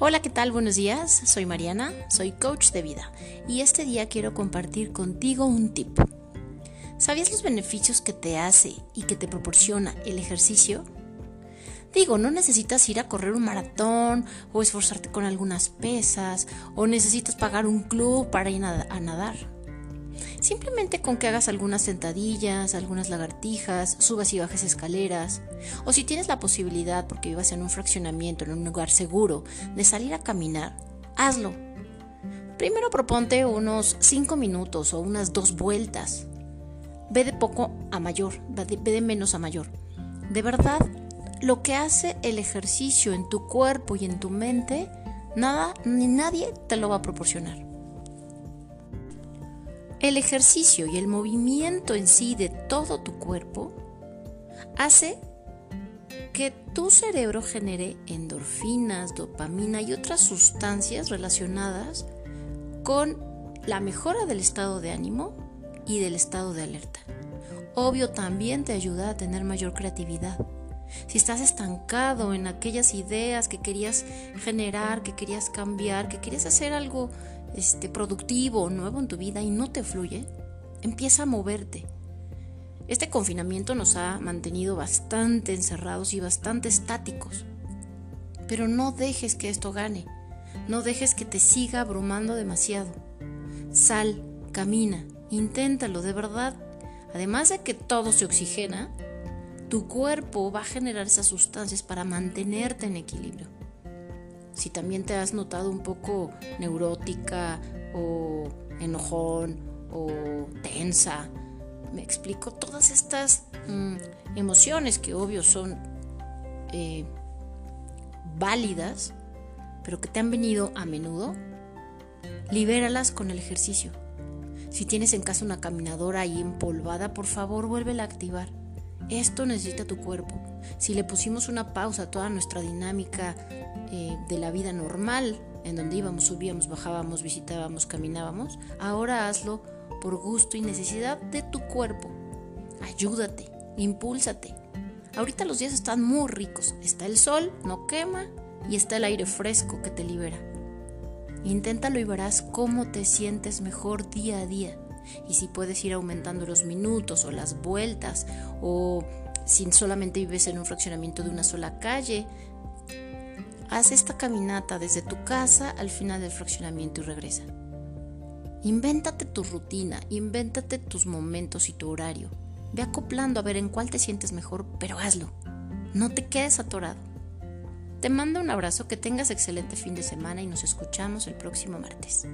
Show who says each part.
Speaker 1: Hola, ¿qué tal? Buenos días. Soy Mariana, soy coach de vida y este día quiero compartir contigo un tip. ¿Sabías los beneficios que te hace y que te proporciona el ejercicio? Digo, no necesitas ir a correr un maratón o esforzarte con algunas pesas o necesitas pagar un club para ir a nadar. Simplemente con que hagas algunas sentadillas, algunas lagartijas, subas y bajes escaleras, o si tienes la posibilidad, porque vivas en un fraccionamiento, en un lugar seguro, de salir a caminar, hazlo. Primero proponte unos 5 minutos o unas dos vueltas. Ve de poco a mayor, ve de menos a mayor. De verdad, lo que hace el ejercicio en tu cuerpo y en tu mente, nada ni nadie te lo va a proporcionar. El ejercicio y el movimiento en sí de todo tu cuerpo hace que tu cerebro genere endorfinas, dopamina y otras sustancias relacionadas con la mejora del estado de ánimo y del estado de alerta. Obvio también te ayuda a tener mayor creatividad. Si estás estancado en aquellas ideas que querías generar, que querías cambiar, que querías hacer algo este, productivo, nuevo en tu vida y no te fluye, empieza a moverte. Este confinamiento nos ha mantenido bastante encerrados y bastante estáticos. Pero no dejes que esto gane. No dejes que te siga abrumando demasiado. Sal, camina, inténtalo de verdad. Además de que todo se oxigena, tu cuerpo va a generar esas sustancias para mantenerte en equilibrio si también te has notado un poco neurótica o enojón o tensa. Me explico todas estas mm, emociones que obvio son eh, válidas, pero que te han venido a menudo. Libéralas con el ejercicio. Si tienes en casa una caminadora ahí empolvada, por favor vuélvela a activar. Esto necesita tu cuerpo. Si le pusimos una pausa a toda nuestra dinámica eh, de la vida normal, en donde íbamos, subíamos, bajábamos, visitábamos, caminábamos, ahora hazlo por gusto y necesidad de tu cuerpo. Ayúdate, impúlsate. Ahorita los días están muy ricos. Está el sol, no quema, y está el aire fresco que te libera. Inténtalo y verás cómo te sientes mejor día a día y si puedes ir aumentando los minutos o las vueltas o si solamente vives en un fraccionamiento de una sola calle, haz esta caminata desde tu casa al final del fraccionamiento y regresa. Invéntate tu rutina, invéntate tus momentos y tu horario. Ve acoplando a ver en cuál te sientes mejor, pero hazlo. No te quedes atorado. Te mando un abrazo, que tengas excelente fin de semana y nos escuchamos el próximo martes.